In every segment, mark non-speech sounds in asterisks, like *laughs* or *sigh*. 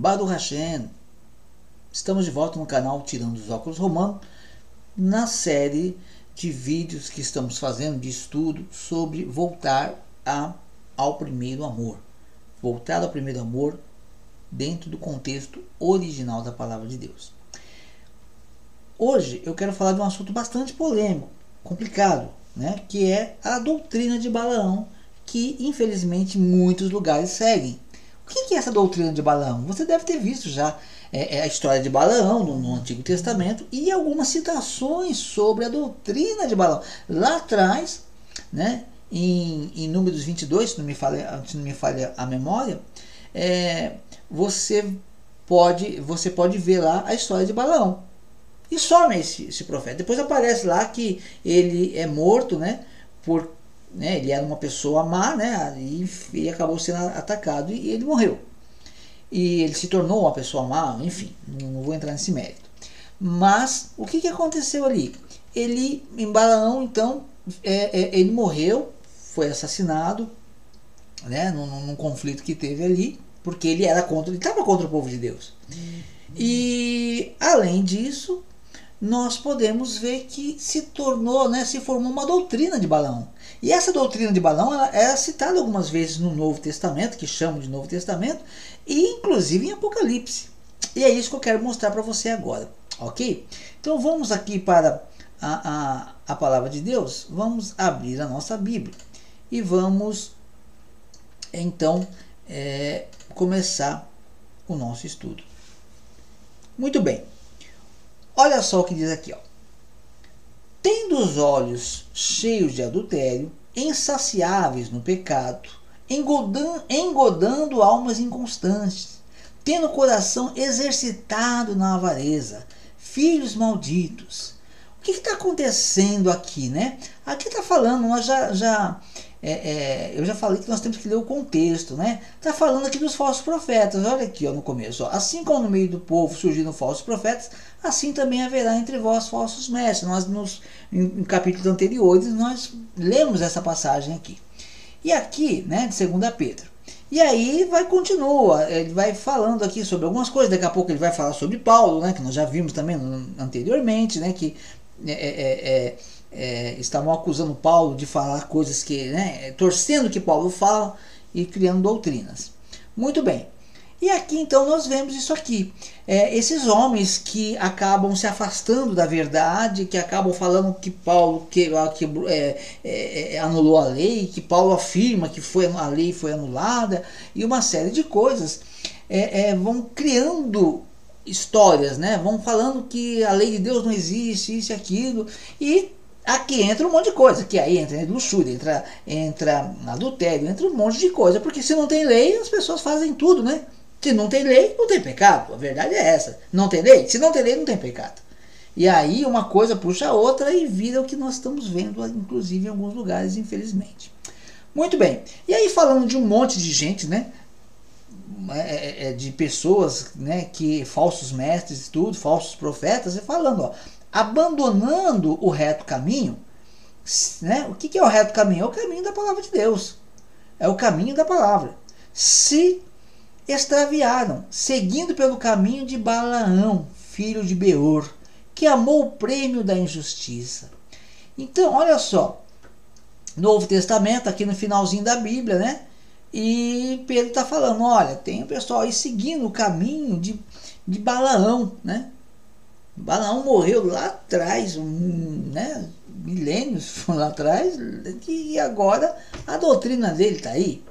Baruch Hashem. Estamos de volta no canal Tirando os Óculos Romano, na série de vídeos que estamos fazendo de estudo sobre voltar a, ao primeiro amor. Voltar ao primeiro amor dentro do contexto original da palavra de Deus. Hoje eu quero falar de um assunto bastante polêmico, complicado, né? que é a doutrina de Balaão, que infelizmente muitos lugares seguem. O que é essa doutrina de Balaão? Você deve ter visto já é, é a história de Balaão no, no, Antigo Testamento e algumas citações sobre a doutrina de Balaão. Lá atrás, né, em, em Números 22, se não me falha, se não me falha a memória, é, você, pode, você pode ver lá a história de Balaão. E some esse, esse profeta. Depois aparece lá que ele é morto né, por né? Ele era uma pessoa má, né? E, e acabou sendo atacado e ele morreu. E ele se tornou uma pessoa má, enfim, não vou entrar nesse mérito. Mas o que, que aconteceu ali? Ele, em Balaão, então, é, é, ele morreu, foi assassinado, né? Num, num, conflito que teve ali, porque ele era contra, ele estava contra o povo de Deus. E além disso, nós podemos ver que se tornou, né, se formou uma doutrina de Balaão. E essa doutrina de Balaão ela é citada algumas vezes no Novo Testamento, que chamam de Novo Testamento, e inclusive em Apocalipse. E é isso que eu quero mostrar para você agora, ok? Então vamos aqui para a, a, a palavra de Deus, vamos abrir a nossa Bíblia e vamos então é, começar o nosso estudo. Muito bem. Olha só o que diz aqui, ó. Tendo os olhos cheios de adultério, insaciáveis no pecado, engodando, engodando almas inconstantes, tendo o coração exercitado na avareza, filhos malditos. O que está acontecendo aqui, né? Aqui está falando, nós já, já é, é, eu já falei que nós temos que ler o contexto, né? Está falando aqui dos falsos profetas. Olha aqui ó, no começo. Ó. Assim como no meio do povo surgiram falsos profetas, assim também haverá entre vós falsos mestres. Nós, nos, em, em capítulos anteriores, nós lemos essa passagem aqui. E aqui, né, de 2 Pedro. E aí vai continua, ele vai falando aqui sobre algumas coisas, daqui a pouco ele vai falar sobre Paulo, né, que nós já vimos também anteriormente, né, que é, é, é é, estavam acusando Paulo de falar coisas que, né, torcendo que Paulo fala e criando doutrinas. Muito bem. E aqui então nós vemos isso aqui. É, esses homens que acabam se afastando da verdade, que acabam falando que Paulo que, que é, é, é, anulou a lei, que Paulo afirma que foi, a lei foi anulada, e uma série de coisas, é, é, vão criando histórias, né? vão falando que a lei de Deus não existe, isso e aquilo, e Aqui entra um monte de coisa, que aí entra luxúria, entra, entra adultério, entra um monte de coisa, porque se não tem lei, as pessoas fazem tudo, né? Se não tem lei, não tem pecado. A verdade é essa. Não tem lei? Se não tem lei, não tem pecado. E aí uma coisa puxa a outra e vira o que nós estamos vendo, inclusive em alguns lugares, infelizmente. Muito bem. E aí falando de um monte de gente, né? É, é, é de pessoas, né? Que falsos mestres, tudo, falsos profetas, e falando, ó abandonando o reto caminho. Né? O que é o reto caminho? É o caminho da palavra de Deus. É o caminho da palavra. Se extraviaram, seguindo pelo caminho de Balaão, filho de Beor, que amou o prêmio da injustiça. Então, olha só, Novo Testamento, aqui no finalzinho da Bíblia, né? E Pedro está falando: olha, tem o pessoal aí seguindo o caminho de, de Balaão, né? Balaão morreu lá atrás, um, né, milênios *laughs* lá atrás, e agora a doutrina dele está aí.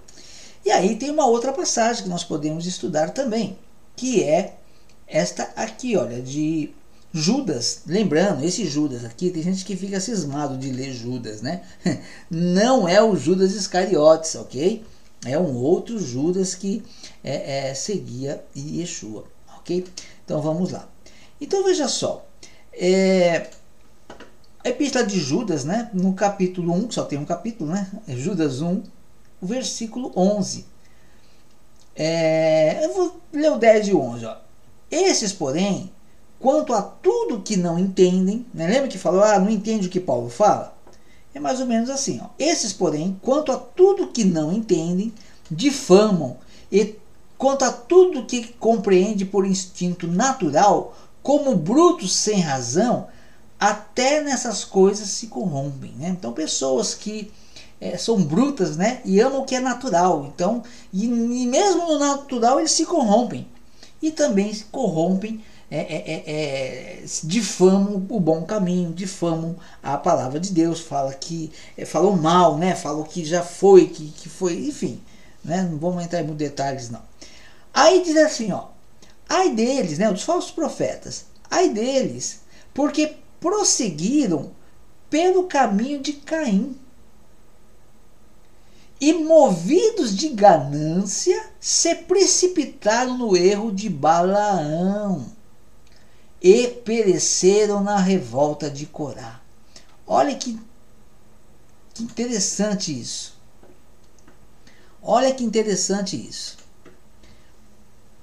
E aí tem uma outra passagem que nós podemos estudar também, que é esta aqui, olha, de Judas. Lembrando, esse Judas aqui, tem gente que fica cismado de ler Judas, né? *laughs* Não é o Judas Iscariotes, ok? É um outro Judas que é, é, seguia Yeshua, ok? Então vamos lá. Então veja só, é, a epístola de Judas, né, no capítulo 1, que só tem um capítulo, né, é Judas 1, o versículo 11. É, eu vou ler o 10 e 11. Ó. Esses, porém, quanto a tudo que não entendem, né, lembra que falou, ah, não entende o que Paulo fala? É mais ou menos assim. Ó. Esses, porém, quanto a tudo que não entendem, difamam e quanto a tudo que compreende por instinto natural, como brutos sem razão, até nessas coisas se corrompem. Né? Então, pessoas que é, são brutas né? e amam o que é natural. Então, e, e mesmo no natural eles se corrompem. E também se corrompem, é, é, difamam o bom caminho, difamam a palavra de Deus, fala que falam mal, né? falam que já foi, que, que foi, enfim. Né? Não vamos entrar em detalhes, não. Aí diz assim, ó, ai deles, né, dos falsos profetas, ai deles, porque prosseguiram pelo caminho de Caim. E movidos de ganância, se precipitaram no erro de Balaão e pereceram na revolta de Corá. Olha que, que interessante isso. Olha que interessante isso.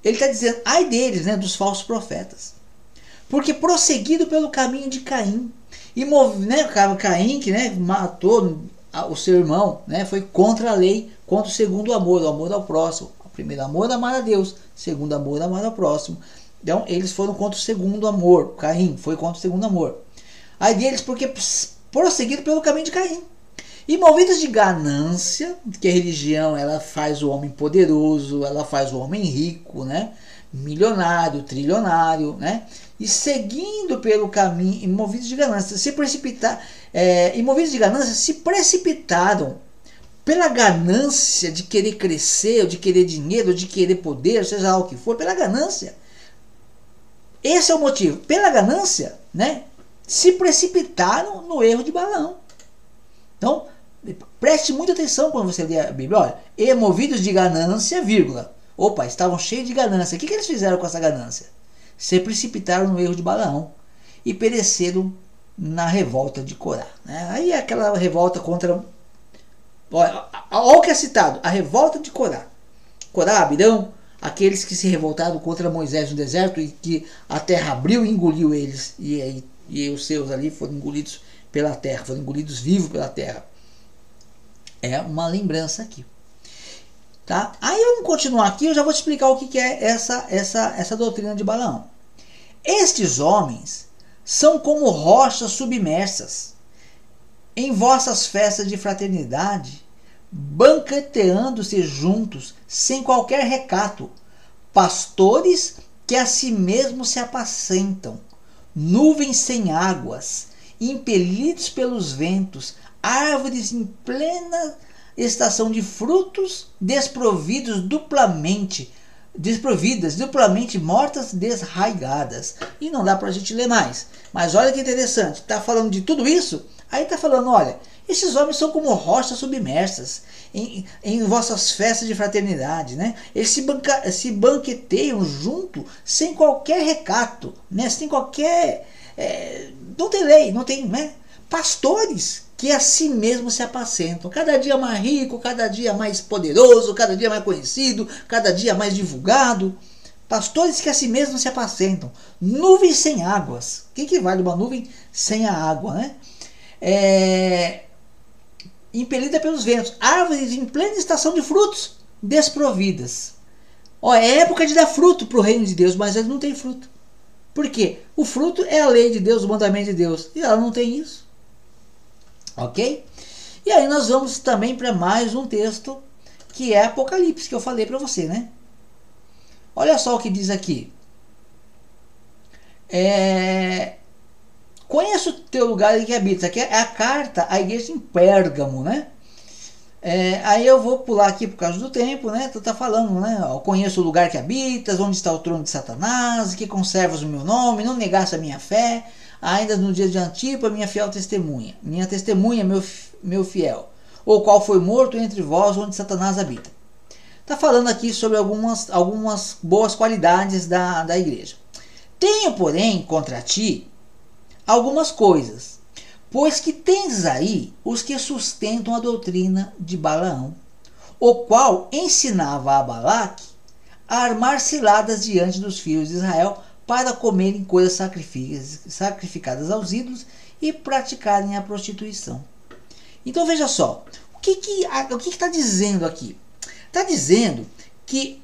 Ele está dizendo, ai deles, né, dos falsos profetas. Porque prosseguido pelo caminho de Caim, e né, Caim que né, matou o seu irmão, né, foi contra a lei, contra o segundo amor, o amor ao próximo. O primeiro amor amar a Deus, segundo amor amar ao próximo. Então eles foram contra o segundo amor. Caim foi contra o segundo amor. Ai deles porque prosseguido pelo caminho de Caim. E movidos de ganância, que a religião ela faz o homem poderoso, ela faz o homem rico, né? milionário, trilionário, né? E seguindo pelo caminho, movidos de ganância, se precipitar, é, e movidos de ganância se precipitaram pela ganância de querer crescer, de querer dinheiro, de querer poder, seja lá o que for, pela ganância. Esse é o motivo. Pela ganância, né? Se precipitaram no erro de balão. Então, Preste muita atenção quando você lê a Bíblia. Olha, e de ganância, vírgula. Opa, estavam cheios de ganância. O que, que eles fizeram com essa ganância? Se precipitaram no erro de Balaão e pereceram na revolta de Corá. Né? Aí é aquela revolta contra. Olha, olha o que é citado: a revolta de Corá. Corá, Abirão, aqueles que se revoltaram contra Moisés no deserto e que a terra abriu e engoliu eles. E, e, e os seus ali foram engolidos pela terra, foram engolidos vivos pela terra. É uma lembrança aqui. Tá? Aí vamos continuar aqui, eu já vou te explicar o que é essa, essa, essa doutrina de Balaão. Estes homens são como rochas submersas em vossas festas de fraternidade, banqueteando-se juntos, sem qualquer recato, pastores que a si mesmos se apacentam, nuvens sem águas, impelidos pelos ventos, árvores em plena estação de frutos, desprovidos duplamente, desprovidas, duplamente mortas, desraigadas. E não dá para a gente ler mais. Mas olha que interessante, está falando de tudo isso, aí está falando, olha, esses homens são como rochas submersas em, em vossas festas de fraternidade, né? Eles se, banca, se banqueteiam junto, sem qualquer recato, né? Sem qualquer... É, não tem lei, não tem... Né? Pastores que a si mesmo se apacentam. Cada dia mais rico, cada dia mais poderoso, cada dia mais conhecido, cada dia mais divulgado. Pastores que a si mesmo se apacentam. Nuvens sem águas. O que, que vale uma nuvem sem a água, né? É... Impelida pelos ventos. Árvores em plena estação de frutos, desprovidas. Ó, é época de dar fruto para o reino de Deus, mas eles não têm fruto. Por quê? O fruto é a lei de Deus, o mandamento de Deus. E ela não tem isso. Ok? E aí nós vamos também para mais um texto que é Apocalipse, que eu falei para você, né? Olha só o que diz aqui. É... O teu lugar em que habitas. Aqui é a carta à igreja em Pérgamo, né? É, aí eu vou pular aqui por causa do tempo, né? Tu tá falando, né? Eu conheço o lugar que habitas, onde está o trono de Satanás, que conservas o meu nome, não negaste a minha fé, ainda no dia de Antipa, minha fiel testemunha, minha testemunha, meu, meu fiel, ou qual foi morto entre vós onde Satanás habita. Está falando aqui sobre algumas, algumas boas qualidades da, da igreja. Tenho, porém, contra ti algumas coisas, pois que tens aí os que sustentam a doutrina de Balaão, o qual ensinava a Balaque a armar ciladas diante dos filhos de Israel para comerem coisas sacrificadas aos ídolos e praticarem a prostituição. Então veja só, o que que o que está dizendo aqui? Está dizendo que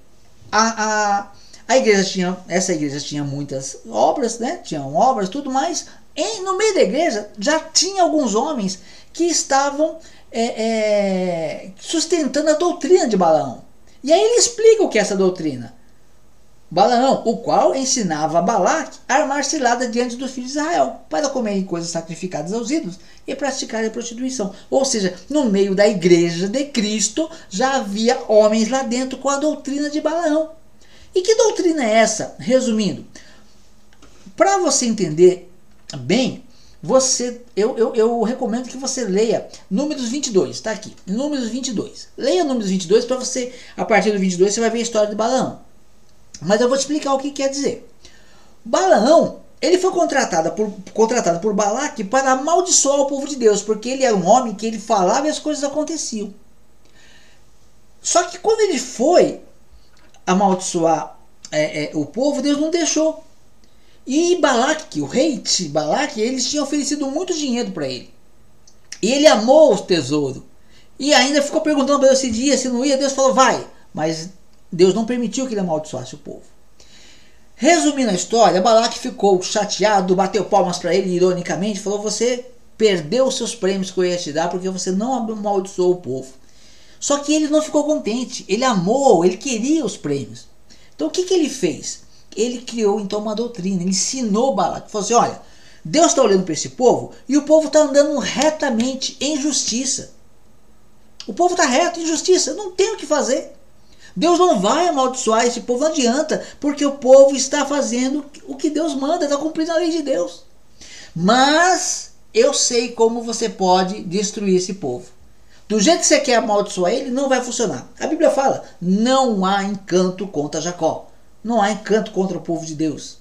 a, a, a igreja tinha, essa igreja tinha muitas obras, né? Tinham obras, tudo mais. Em, no meio da igreja já tinha alguns homens que estavam é, é, sustentando a doutrina de Balaão. E aí ele explica o que é essa doutrina. Balaão, o qual ensinava a Balaque a armar cilada diante dos filhos de Israel, para comerem coisas sacrificadas aos ídolos e praticarem a prostituição. Ou seja, no meio da igreja de Cristo já havia homens lá dentro com a doutrina de Balaão. E que doutrina é essa? Resumindo, para você entender bem, você eu, eu, eu, recomendo que você leia Números 22, está aqui, Números 22. Leia Números 22 para você, a partir do 22, você vai ver a história de Balaão. Mas eu vou te explicar o que quer dizer. Balaão, ele foi contratado por, contratado por Balaque para amaldiçoar o povo de Deus, porque ele era um homem que ele falava e as coisas aconteciam. Só que quando ele foi amaldiçoar é, é, o povo, Deus não deixou. E Balaque, o rei de Balaque, eles tinham oferecido muito dinheiro para ele. E ele amou o tesouro. E ainda ficou perguntando para Deus se dia, se não ia. Deus falou, vai. Mas Deus não permitiu que ele amaldiçoasse o povo. Resumindo a história, Balaque ficou chateado, bateu palmas para ele ironicamente, falou: Você perdeu os seus prêmios que eu ia te dar porque você não amaldiçoou o povo. Só que ele não ficou contente, ele amou, ele queria os prêmios. Então o que, que ele fez? Ele criou então uma doutrina, ele ensinou Balaque, falou assim: Olha, Deus está olhando para esse povo e o povo está andando retamente em justiça. O povo está reto em justiça, não tem o que fazer. Deus não vai amaldiçoar esse povo, não adianta, porque o povo está fazendo o que Deus manda, está cumprindo a lei de Deus. Mas eu sei como você pode destruir esse povo. Do jeito que você quer amaldiçoar ele, não vai funcionar. A Bíblia fala: não há encanto contra Jacó. Não há encanto contra o povo de Deus.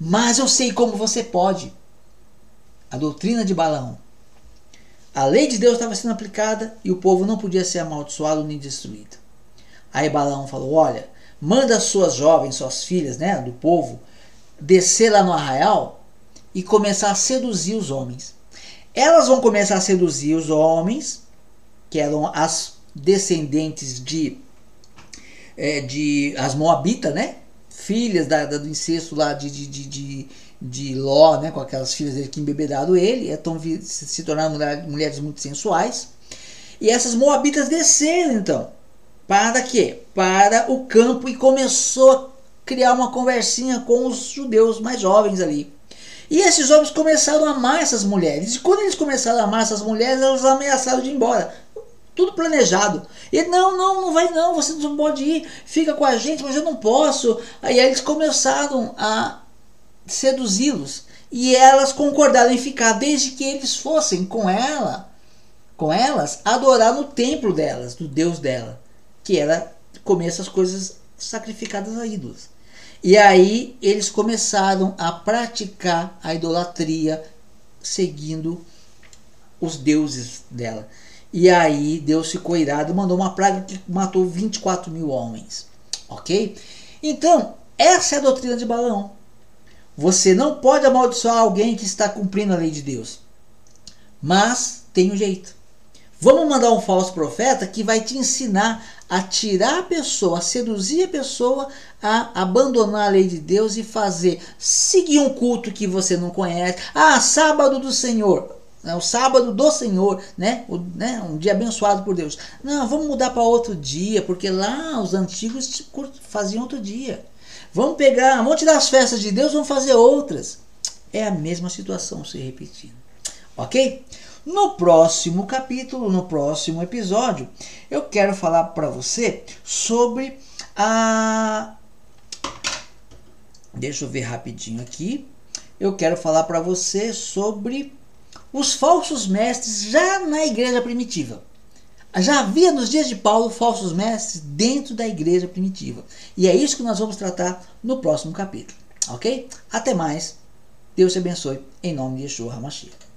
Mas eu sei como você pode. A doutrina de Balaão. A lei de Deus estava sendo aplicada e o povo não podia ser amaldiçoado nem destruído. Aí Balaão falou: Olha, manda suas jovens, suas filhas, né, do povo, descer lá no arraial e começar a seduzir os homens. Elas vão começar a seduzir os homens, que eram as descendentes de, é, de as Moabitas, né? Filhas da, da, do incesto lá de, de, de, de, de Ló, né? Com aquelas filhas dele que embebedaram ele, então se, se tornaram mulheres muito sensuais. E essas Moabitas desceram então para quê? Para o campo e começou a criar uma conversinha com os judeus mais jovens ali. E esses homens começaram a amar essas mulheres. E quando eles começaram a amar essas mulheres, elas ameaçaram de ir embora. Tudo planejado. E não, não, não vai não, você não pode ir, fica com a gente, mas eu não posso. Aí eles começaram a seduzi-los. E elas concordaram em ficar desde que eles fossem com ela, com elas, adorar no templo delas, do Deus dela que era comer essas coisas sacrificadas a ídolos. E aí eles começaram a praticar a idolatria seguindo os deuses dela. E aí Deus ficou irado mandou uma praga que matou 24 mil homens. Ok? Então, essa é a doutrina de Balaão. Você não pode amaldiçoar alguém que está cumprindo a lei de Deus. Mas tem um jeito. Vamos mandar um falso profeta que vai te ensinar a tirar a pessoa, a seduzir a pessoa a abandonar a lei de Deus e fazer, seguir um culto que você não conhece. Ah, sábado do Senhor. É o sábado do Senhor, né? O, né? Um dia abençoado por Deus. Não, vamos mudar para outro dia, porque lá os antigos faziam outro dia. Vamos pegar, vamos tirar as festas de Deus, vamos fazer outras. É a mesma situação se repetindo. Ok? No próximo capítulo, no próximo episódio, eu quero falar para você sobre a. Deixa eu ver rapidinho aqui. Eu quero falar para você sobre os falsos mestres já na igreja primitiva. Já havia nos dias de Paulo falsos mestres dentro da igreja primitiva. E é isso que nós vamos tratar no próximo capítulo. Ok? Até mais. Deus te abençoe. Em nome de Yeshua HaMashiach.